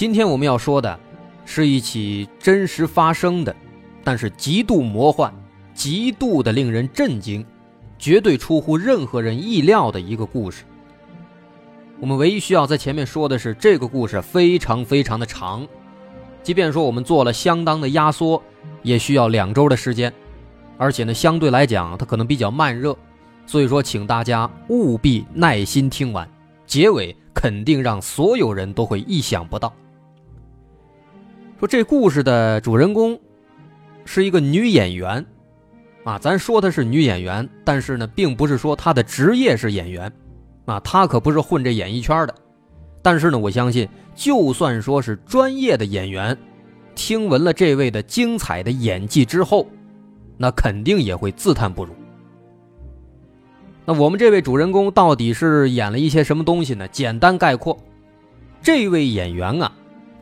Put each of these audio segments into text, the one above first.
今天我们要说的，是一起真实发生的，但是极度魔幻、极度的令人震惊，绝对出乎任何人意料的一个故事。我们唯一需要在前面说的是，这个故事非常非常的长，即便说我们做了相当的压缩，也需要两周的时间，而且呢，相对来讲它可能比较慢热，所以说请大家务必耐心听完，结尾肯定让所有人都会意想不到。说这故事的主人公是一个女演员，啊，咱说她是女演员，但是呢，并不是说她的职业是演员，啊，她可不是混这演艺圈的。但是呢，我相信，就算说是专业的演员，听闻了这位的精彩的演技之后，那肯定也会自叹不如。那我们这位主人公到底是演了一些什么东西呢？简单概括，这位演员啊。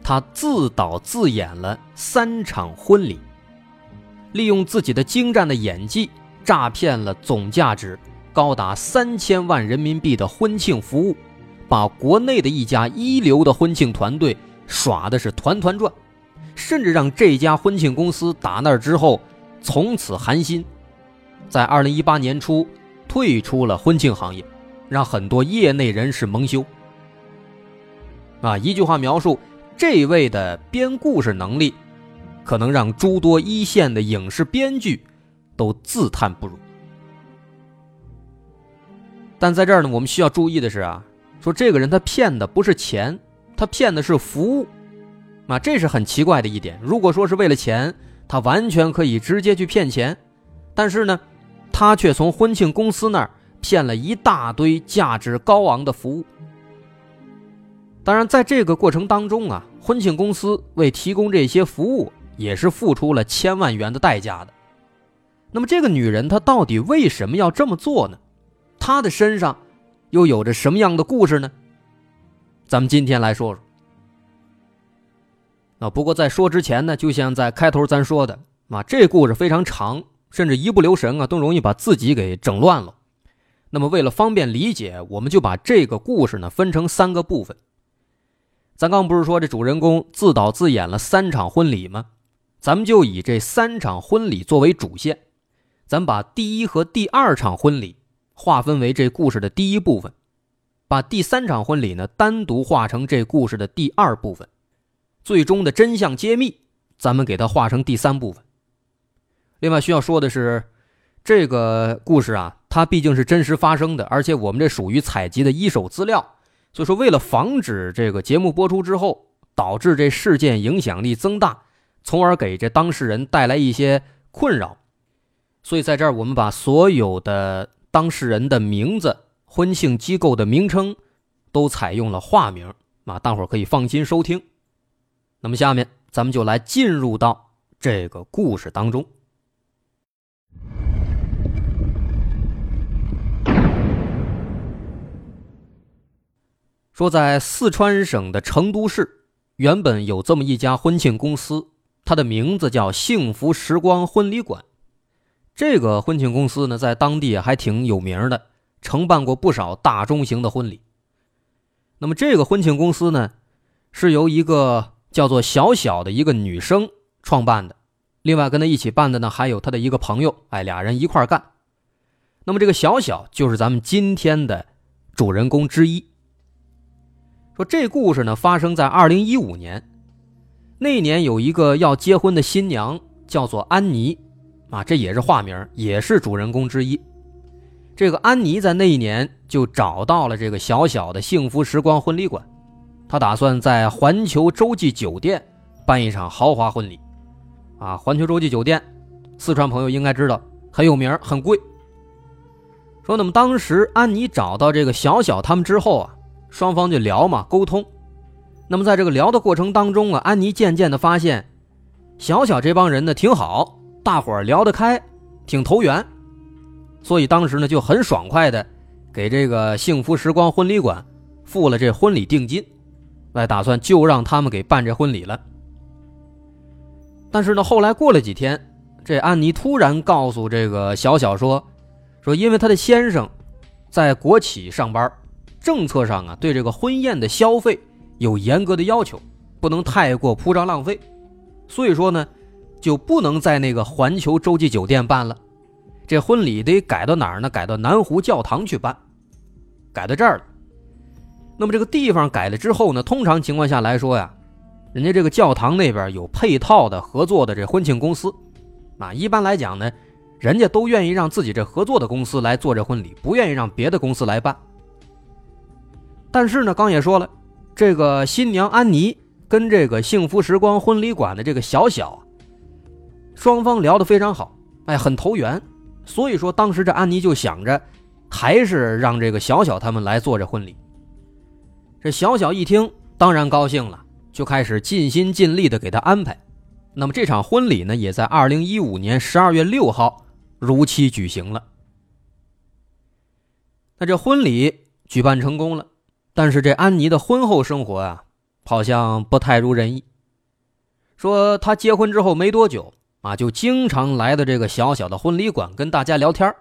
他自导自演了三场婚礼，利用自己的精湛的演技，诈骗了总价值高达三千万人民币的婚庆服务，把国内的一家一流的婚庆团队耍的是团团转，甚至让这家婚庆公司打那之后从此寒心，在二零一八年初退出了婚庆行业，让很多业内人士蒙羞。啊，一句话描述。这位的编故事能力，可能让诸多一线的影视编剧都自叹不如。但在这儿呢，我们需要注意的是啊，说这个人他骗的不是钱，他骗的是服务，啊，这是很奇怪的一点。如果说是为了钱，他完全可以直接去骗钱，但是呢，他却从婚庆公司那儿骗了一大堆价值高昂的服务。当然，在这个过程当中啊，婚庆公司为提供这些服务也是付出了千万元的代价的。那么，这个女人她到底为什么要这么做呢？她的身上又有着什么样的故事呢？咱们今天来说说。啊，不过在说之前呢，就像在开头咱说的啊，这故事非常长，甚至一不留神啊，都容易把自己给整乱了。那么，为了方便理解，我们就把这个故事呢分成三个部分。咱刚不是说这主人公自导自演了三场婚礼吗？咱们就以这三场婚礼作为主线，咱把第一和第二场婚礼划分为这故事的第一部分，把第三场婚礼呢单独划成这故事的第二部分，最终的真相揭秘，咱们给它划成第三部分。另外需要说的是，这个故事啊，它毕竟是真实发生的，而且我们这属于采集的一手资料。所以说，为了防止这个节目播出之后导致这事件影响力增大，从而给这当事人带来一些困扰，所以在这儿我们把所有的当事人的名字、婚庆机构的名称都采用了化名，啊，大伙儿可以放心收听。那么下面咱们就来进入到这个故事当中。说，在四川省的成都市，原本有这么一家婚庆公司，它的名字叫“幸福时光婚礼馆”。这个婚庆公司呢，在当地还挺有名的，承办过不少大中型的婚礼。那么，这个婚庆公司呢，是由一个叫做小小的一个女生创办的，另外跟她一起办的呢，还有她的一个朋友，哎，俩人一块干。那么，这个小小就是咱们今天的主人公之一。说这故事呢，发生在二零一五年，那年有一个要结婚的新娘，叫做安妮，啊，这也是化名，也是主人公之一。这个安妮在那一年就找到了这个小小的幸福时光婚礼馆，她打算在环球洲际酒店办一场豪华婚礼，啊，环球洲际酒店，四川朋友应该知道很有名，很贵。说那么当时安妮找到这个小小他们之后啊。双方就聊嘛，沟通，那么在这个聊的过程当中啊，安妮渐渐的发现，小小这帮人呢挺好，大伙儿聊得开，挺投缘，所以当时呢就很爽快的给这个幸福时光婚礼馆付了这婚礼定金，来打算就让他们给办这婚礼了。但是呢，后来过了几天，这安妮突然告诉这个小小说，说因为她的先生在国企上班，政策上啊对这个婚宴的消费。有严格的要求，不能太过铺张浪费，所以说呢，就不能在那个环球洲际酒店办了，这婚礼得改到哪儿呢？改到南湖教堂去办，改到这儿了。那么这个地方改了之后呢，通常情况下来说呀，人家这个教堂那边有配套的合作的这婚庆公司，啊，一般来讲呢，人家都愿意让自己这合作的公司来做这婚礼，不愿意让别的公司来办。但是呢，刚也说了。这个新娘安妮跟这个幸福时光婚礼馆的这个小小，双方聊得非常好，哎，很投缘。所以说，当时这安妮就想着，还是让这个小小他们来做这婚礼。这小小一听，当然高兴了，就开始尽心尽力的给他安排。那么这场婚礼呢，也在二零一五年十二月六号如期举行了。那这婚礼举办成功了。但是这安妮的婚后生活啊，好像不太如人意。说她结婚之后没多久啊，就经常来的这个小小的婚礼馆跟大家聊天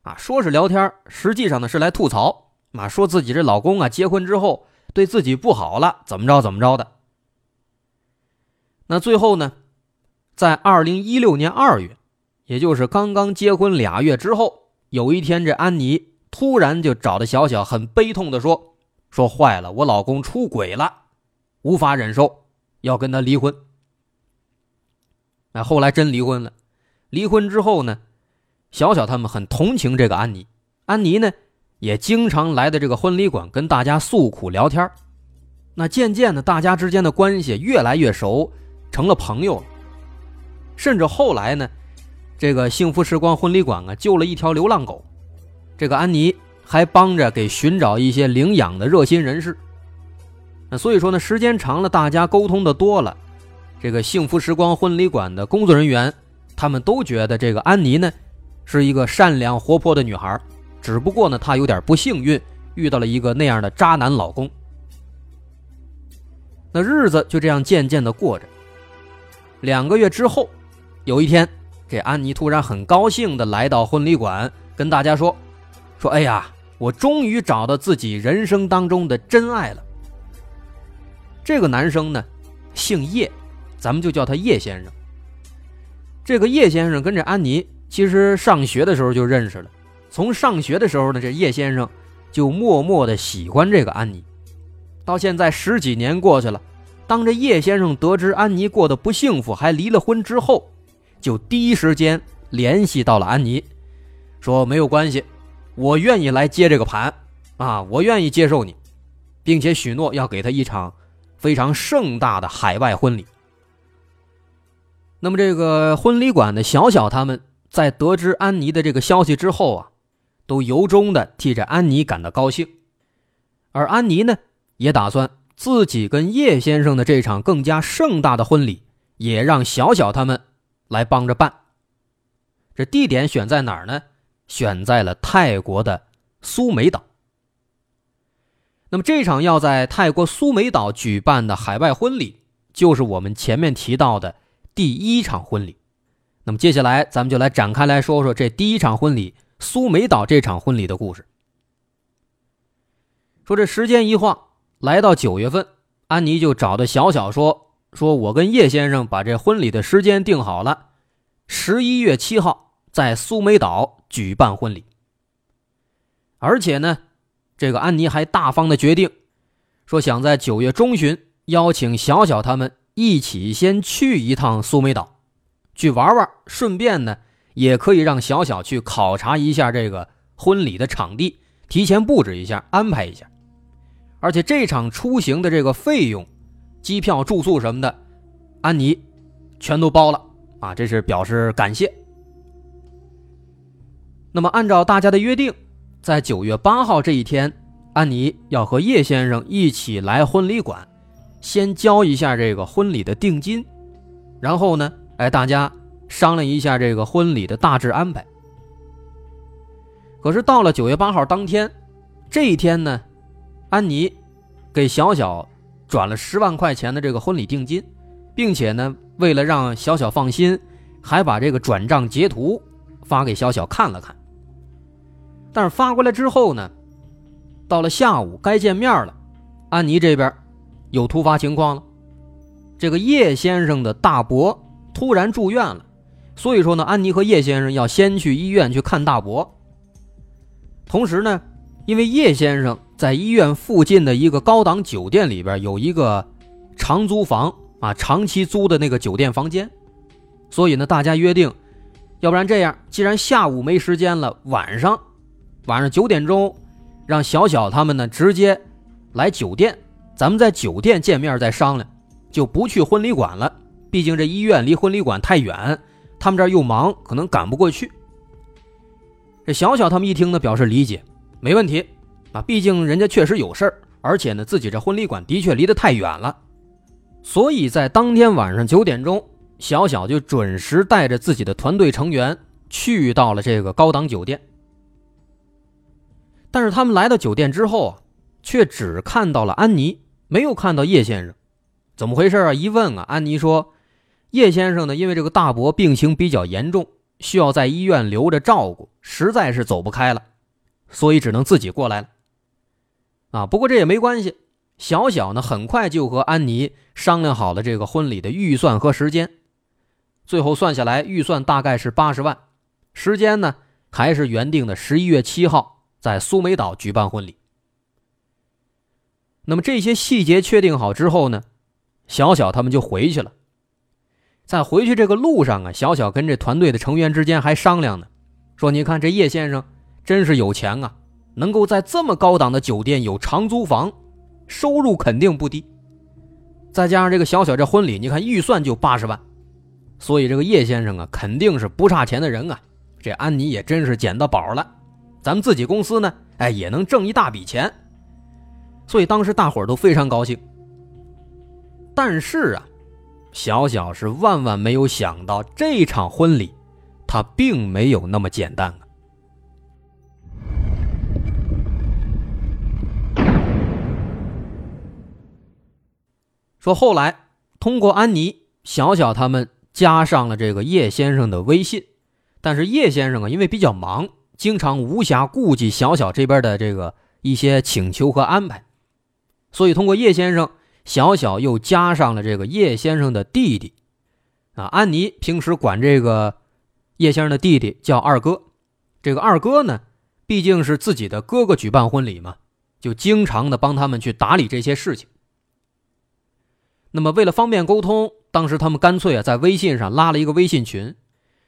啊，说是聊天实际上呢是来吐槽啊，说自己这老公啊结婚之后对自己不好了，怎么着怎么着的。那最后呢，在二零一六年二月，也就是刚刚结婚俩月之后，有一天这安妮突然就找的小小，很悲痛的说。说坏了，我老公出轨了，无法忍受，要跟他离婚。那后来真离婚了。离婚之后呢，小小他们很同情这个安妮，安妮呢也经常来的这个婚礼馆跟大家诉苦聊天。那渐渐的，大家之间的关系越来越熟，成了朋友了。甚至后来呢，这个幸福时光婚礼馆啊救了一条流浪狗，这个安妮。还帮着给寻找一些领养的热心人士，那所以说呢，时间长了，大家沟通的多了，这个幸福时光婚礼馆的工作人员，他们都觉得这个安妮呢，是一个善良活泼的女孩，只不过呢，她有点不幸运，遇到了一个那样的渣男老公。那日子就这样渐渐的过着。两个月之后，有一天，这安妮突然很高兴的来到婚礼馆，跟大家说：“说，哎呀。”我终于找到自己人生当中的真爱了。这个男生呢，姓叶，咱们就叫他叶先生。这个叶先生跟这安妮其实上学的时候就认识了。从上学的时候呢，这叶先生就默默的喜欢这个安妮。到现在十几年过去了，当这叶先生得知安妮过得不幸福，还离了婚之后，就第一时间联系到了安妮，说没有关系。我愿意来接这个盘，啊，我愿意接受你，并且许诺要给他一场非常盛大的海外婚礼。那么，这个婚礼馆的小小他们在得知安妮的这个消息之后啊，都由衷的替着安妮感到高兴。而安妮呢，也打算自己跟叶先生的这场更加盛大的婚礼，也让小小他们来帮着办。这地点选在哪儿呢？选在了泰国的苏梅岛。那么这场要在泰国苏梅岛举办的海外婚礼，就是我们前面提到的第一场婚礼。那么接下来咱们就来展开来说说这第一场婚礼苏梅岛这场婚礼的故事。说这时间一晃来到九月份，安妮就找的小小说：“说我跟叶先生把这婚礼的时间定好了，十一月七号在苏梅岛。”举办婚礼，而且呢，这个安妮还大方的决定，说想在九月中旬邀请小小他们一起先去一趟苏梅岛，去玩玩，顺便呢，也可以让小小去考察一下这个婚礼的场地，提前布置一下，安排一下。而且这场出行的这个费用，机票、住宿什么的，安妮全都包了啊，这是表示感谢。那么，按照大家的约定，在九月八号这一天，安妮要和叶先生一起来婚礼馆，先交一下这个婚礼的定金，然后呢，哎，大家商量一下这个婚礼的大致安排。可是到了九月八号当天，这一天呢，安妮给小小转了十万块钱的这个婚礼定金，并且呢，为了让小小放心，还把这个转账截图发给小小看了看。但是发过来之后呢，到了下午该见面了，安妮这边有突发情况了，这个叶先生的大伯突然住院了，所以说呢，安妮和叶先生要先去医院去看大伯。同时呢，因为叶先生在医院附近的一个高档酒店里边有一个长租房啊，长期租的那个酒店房间，所以呢，大家约定，要不然这样，既然下午没时间了，晚上，晚上九点钟，让小小他们呢直接来酒店，咱们在酒店见面再商量，就不去婚礼馆了。毕竟这医院离婚礼馆太远，他们这儿又忙，可能赶不过去。这小小他们一听呢，表示理解，没问题啊。毕竟人家确实有事儿，而且呢，自己这婚礼馆的确离得太远了，所以在当天晚上九点钟，小小就准时带着自己的团队成员去到了这个高档酒店。但是他们来到酒店之后啊，却只看到了安妮，没有看到叶先生，怎么回事啊？一问啊，安妮说，叶先生呢，因为这个大伯病情比较严重。需要在医院留着照顾，实在是走不开了，所以只能自己过来了。啊，不过这也没关系。小小呢，很快就和安妮商量好了这个婚礼的预算和时间，最后算下来，预算大概是八十万，时间呢还是原定的十一月七号在苏梅岛举办婚礼。那么这些细节确定好之后呢，小小他们就回去了。在回去这个路上啊，小小跟这团队的成员之间还商量呢，说：“你看这叶先生真是有钱啊，能够在这么高档的酒店有长租房，收入肯定不低。再加上这个小小这婚礼，你看预算就八十万，所以这个叶先生啊，肯定是不差钱的人啊。这安妮也真是捡到宝了，咱们自己公司呢，哎，也能挣一大笔钱。所以当时大伙儿都非常高兴。但是啊。”小小是万万没有想到，这场婚礼，他并没有那么简单啊。说后来通过安妮、小小他们加上了这个叶先生的微信，但是叶先生啊，因为比较忙，经常无暇顾及小小这边的这个一些请求和安排，所以通过叶先生。小小又加上了这个叶先生的弟弟，啊，安妮平时管这个叶先生的弟弟叫二哥。这个二哥呢，毕竟是自己的哥哥举办婚礼嘛，就经常的帮他们去打理这些事情。那么为了方便沟通，当时他们干脆啊在微信上拉了一个微信群，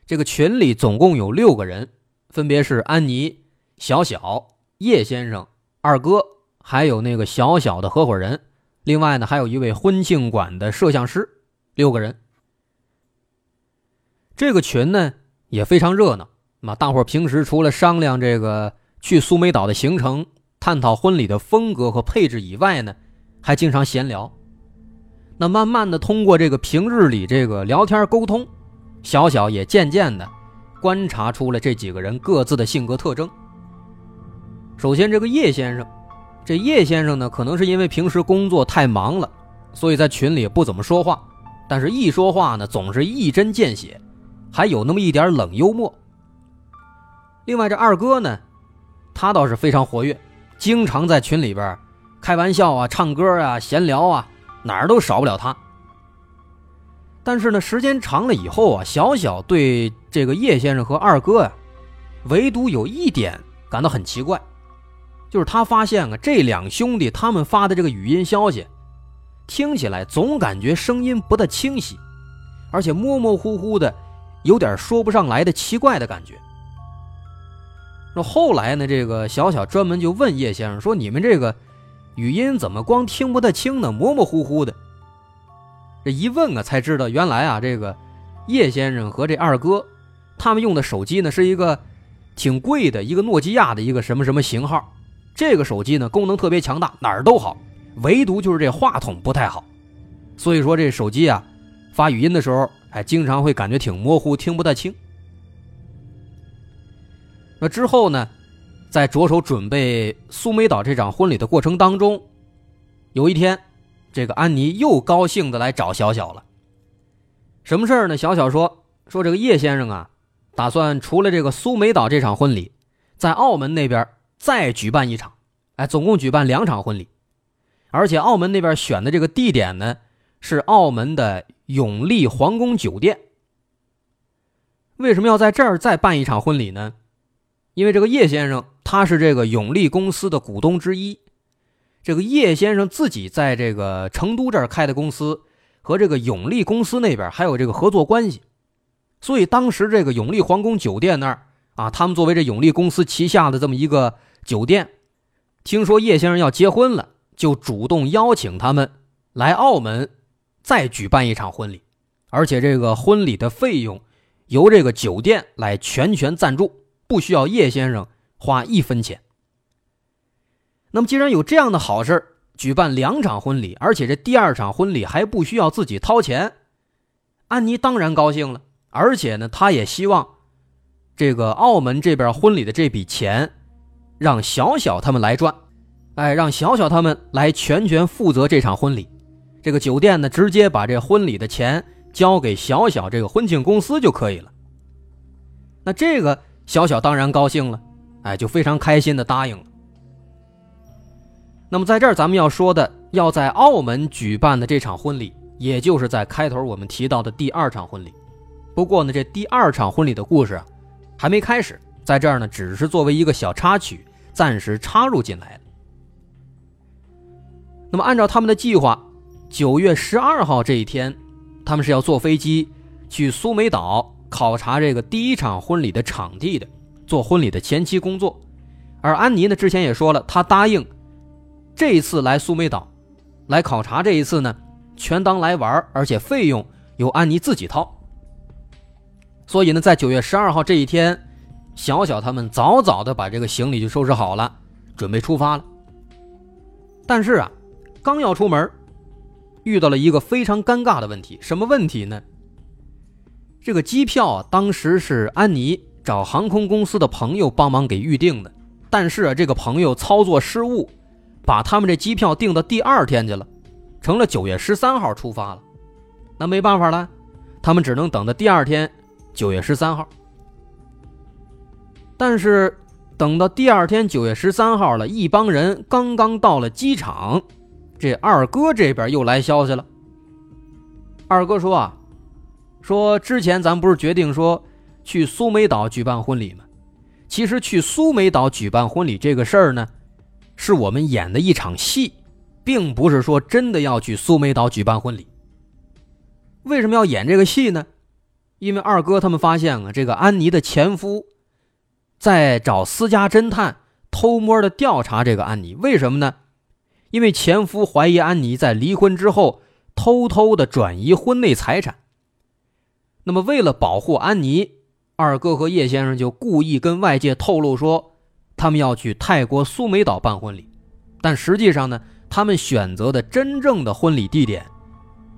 这个群里总共有六个人，分别是安妮、小小、叶先生、二哥，还有那个小小的合伙人。另外呢，还有一位婚庆馆的摄像师，六个人。这个群呢也非常热闹。那大伙平时除了商量这个去苏梅岛的行程、探讨婚礼的风格和配置以外呢，还经常闲聊。那慢慢的，通过这个平日里这个聊天沟通，小小也渐渐的观察出了这几个人各自的性格特征。首先，这个叶先生。这叶先生呢，可能是因为平时工作太忙了，所以在群里不怎么说话，但是一说话呢，总是一针见血，还有那么一点冷幽默。另外，这二哥呢，他倒是非常活跃，经常在群里边开玩笑啊、唱歌啊、闲聊啊，哪儿都少不了他。但是呢，时间长了以后啊，小小对这个叶先生和二哥呀，唯独有一点感到很奇怪。就是他发现啊，这两兄弟他们发的这个语音消息，听起来总感觉声音不大清晰，而且模模糊糊的，有点说不上来的奇怪的感觉。那后来呢，这个小小专门就问叶先生说：“你们这个语音怎么光听不太清呢？模模糊糊的。”这一问啊，才知道原来啊，这个叶先生和这二哥他们用的手机呢，是一个挺贵的一个诺基亚的一个什么什么型号。这个手机呢，功能特别强大，哪儿都好，唯独就是这话筒不太好，所以说这手机啊发语音的时候，哎，经常会感觉挺模糊，听不太清。那之后呢，在着手准备苏梅岛这场婚礼的过程当中，有一天，这个安妮又高兴的来找小小了。什么事儿呢？小小说说这个叶先生啊，打算除了这个苏梅岛这场婚礼，在澳门那边再举办一场，哎，总共举办两场婚礼，而且澳门那边选的这个地点呢，是澳门的永利皇宫酒店。为什么要在这儿再办一场婚礼呢？因为这个叶先生他是这个永利公司的股东之一，这个叶先生自己在这个成都这儿开的公司，和这个永利公司那边还有这个合作关系，所以当时这个永利皇宫酒店那儿啊，他们作为这永利公司旗下的这么一个酒店，听说叶先生要结婚了，就主动邀请他们来澳门再举办一场婚礼，而且这个婚礼的费用由这个酒店来全权赞助。不需要叶先生花一分钱。那么，既然有这样的好事举办两场婚礼，而且这第二场婚礼还不需要自己掏钱，安妮当然高兴了。而且呢，他也希望这个澳门这边婚礼的这笔钱让小小他们来赚，哎，让小小他们来全权负责这场婚礼。这个酒店呢，直接把这婚礼的钱交给小小这个婚庆公司就可以了。那这个。小小当然高兴了，哎，就非常开心的答应了。那么在这儿，咱们要说的，要在澳门举办的这场婚礼，也就是在开头我们提到的第二场婚礼。不过呢，这第二场婚礼的故事，还没开始，在这儿呢，只是作为一个小插曲，暂时插入进来了。那么按照他们的计划，九月十二号这一天，他们是要坐飞机去苏梅岛。考察这个第一场婚礼的场地的，做婚礼的前期工作，而安妮呢，之前也说了，她答应这一次来苏梅岛来考察，这一次呢，全当来玩，而且费用由安妮自己掏。所以呢，在九月十二号这一天，小小他们早早的把这个行李就收拾好了，准备出发了。但是啊，刚要出门，遇到了一个非常尴尬的问题，什么问题呢？这个机票啊，当时是安妮找航空公司的朋友帮忙给预定的，但是啊，这个朋友操作失误，把他们这机票订到第二天去了，成了九月十三号出发了。那没办法了，他们只能等到第二天，九月十三号。但是等到第二天九月十三号了，一帮人刚刚到了机场，这二哥这边又来消息了。二哥说啊。说之前咱不是决定说去苏梅岛举办婚礼吗？其实去苏梅岛举办婚礼这个事儿呢，是我们演的一场戏，并不是说真的要去苏梅岛举办婚礼。为什么要演这个戏呢？因为二哥他们发现啊，这个安妮的前夫在找私家侦探偷摸的调查这个安妮。为什么呢？因为前夫怀疑安妮在离婚之后偷偷的转移婚内财产。那么，为了保护安妮，二哥和叶先生就故意跟外界透露说，他们要去泰国苏梅岛办婚礼。但实际上呢，他们选择的真正的婚礼地点，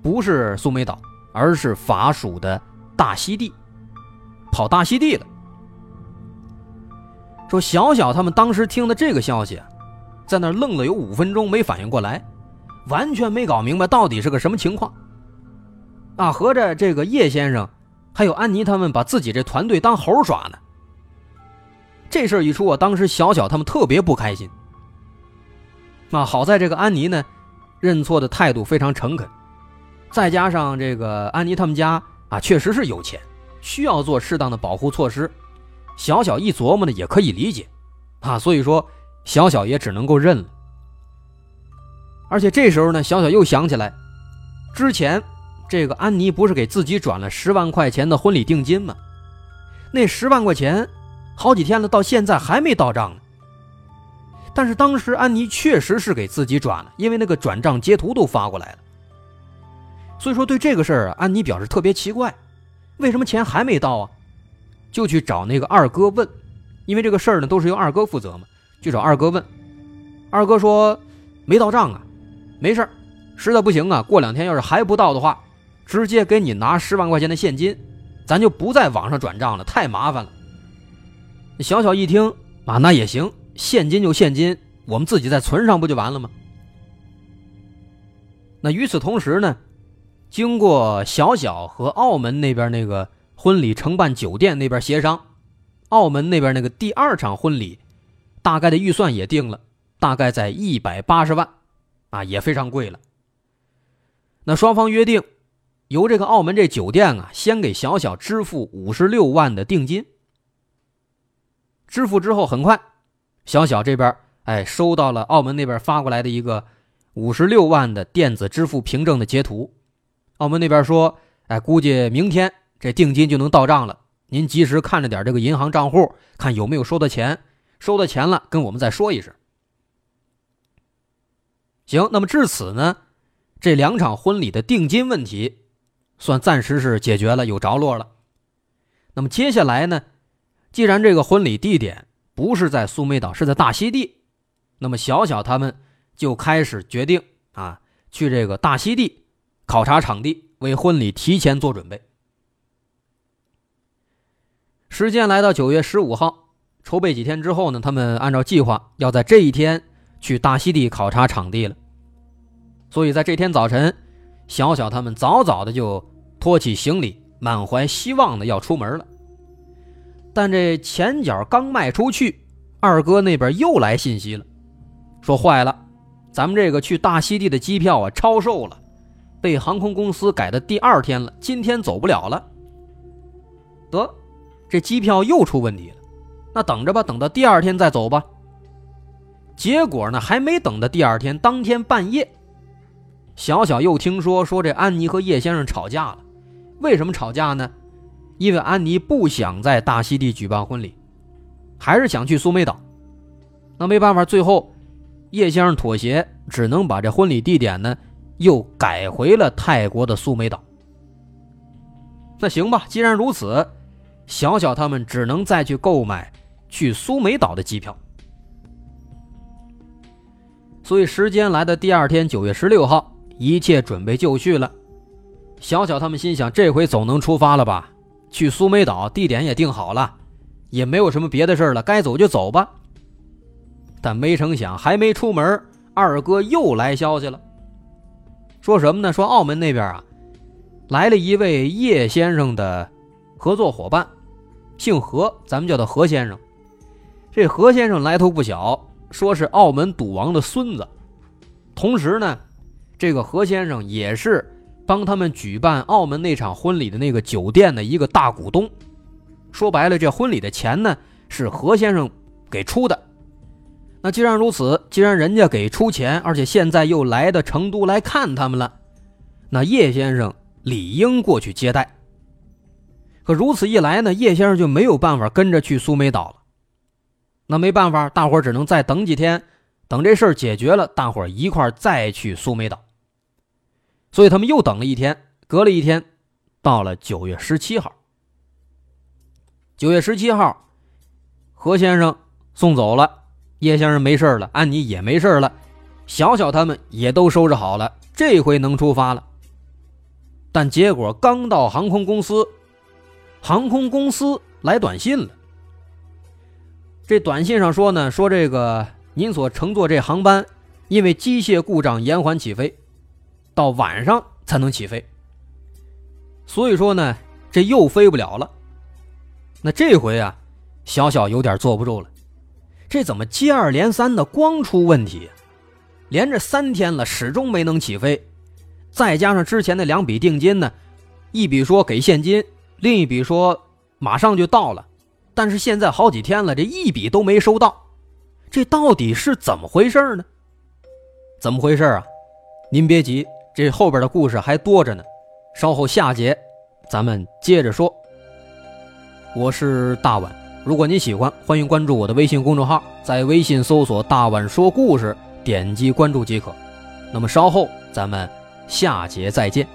不是苏梅岛，而是法属的大溪地，跑大溪地了。说小小他们当时听的这个消息，在那愣了有五分钟，没反应过来，完全没搞明白到底是个什么情况。啊，合着这个叶先生。还有安妮他们把自己这团队当猴耍呢。这事一出，我当时小小他们特别不开心。啊，好在这个安妮呢，认错的态度非常诚恳，再加上这个安妮他们家啊，确实是有钱，需要做适当的保护措施。小小一琢磨呢，也可以理解，啊，所以说小小也只能够认了。而且这时候呢，小小又想起来，之前。这个安妮不是给自己转了十万块钱的婚礼定金吗？那十万块钱，好几天了，到现在还没到账呢。但是当时安妮确实是给自己转了，因为那个转账截图都发过来了。所以说对这个事儿啊，安妮表示特别奇怪，为什么钱还没到啊？就去找那个二哥问，因为这个事儿呢都是由二哥负责嘛，去找二哥问。二哥说没到账啊，没事儿实在不行啊，过两天要是还不到的话，直接给你拿十万块钱的现金，咱就不在网上转账了，太麻烦了。小小一听啊，那也行，现金就现金，我们自己再存上不就完了吗？那与此同时呢，经过小小和澳门那边那个婚礼承办酒店那边协商，澳门那边那个第二场婚礼，大概的预算也定了，大概在一百八十万，啊，也非常贵了。那双方约定，由这个澳门这酒店啊，先给小小支付五十六万的定金。支付之后，很快，小小这边哎收到了澳门那边发过来的一个。五十六万的电子支付凭证的截图，澳门那边说，哎，估计明天这定金就能到账了。您及时看着点这个银行账户，看有没有收到钱，收到钱了跟我们再说一声。行，那么至此呢，这两场婚礼的定金问题，算暂时是解决了，有着落了。那么接下来呢，既然这个婚礼地点不是在苏梅岛，是在大溪地，那么小小他们。就开始决定啊，去这个大溪地考察场地，为婚礼提前做准备。时间来到九月十五号，筹备几天之后呢，他们按照计划要在这一天去大溪地考察场地了。所以在这天早晨，小小他们早早的就拖起行李，满怀希望的要出门了。但这前脚刚迈出去，二哥那边又来信息了，说坏了。咱们这个去大溪地的机票啊，超售了，被航空公司改的第二天了，今天走不了了。得，这机票又出问题了，那等着吧，等到第二天再走吧。结果呢，还没等到第二天，当天半夜，小小又听说说这安妮和叶先生吵架了。为什么吵架呢？因为安妮不想在大溪地举办婚礼，还是想去苏梅岛。那没办法，最后。叶先生妥协，只能把这婚礼地点呢，又改回了泰国的苏梅岛。那行吧，既然如此，小小他们只能再去购买去苏梅岛的机票。所以时间来的第二天，九月十六号，一切准备就绪了。小小他们心想，这回总能出发了吧？去苏梅岛，地点也定好了，也没有什么别的事了，该走就走吧。但没成想，还没出门，二哥又来消息了。说什么呢？说澳门那边啊，来了一位叶先生的合作伙伴，姓何，咱们叫他何先生。这何先生来头不小，说是澳门赌王的孙子。同时呢，这个何先生也是帮他们举办澳门那场婚礼的那个酒店的一个大股东。说白了，这婚礼的钱呢，是何先生给出的。那既然如此，既然人家给出钱，而且现在又来到成都来看他们了，那叶先生理应过去接待。可如此一来呢，叶先生就没有办法跟着去苏梅岛了。那没办法，大伙只能再等几天，等这事儿解决了，大伙一块再去苏梅岛。所以他们又等了一天，隔了一天，到了九月十七号。九月十七号，何先生送走了。叶先生没事了，安妮也没事了，小小他们也都收拾好了，这回能出发了。但结果刚到航空公司，航空公司来短信了。这短信上说呢，说这个您所乘坐这航班因为机械故障延缓起飞，到晚上才能起飞。所以说呢，这又飞不了了。那这回啊，小小有点坐不住了。这怎么接二连三的光出问题？连着三天了，始终没能起飞。再加上之前的两笔定金呢，一笔说给现金，另一笔说马上就到了。但是现在好几天了，这一笔都没收到，这到底是怎么回事呢？怎么回事啊？您别急，这后边的故事还多着呢。稍后下节咱们接着说。我是大碗。如果您喜欢，欢迎关注我的微信公众号，在微信搜索“大碗说故事”，点击关注即可。那么稍后咱们下节再见。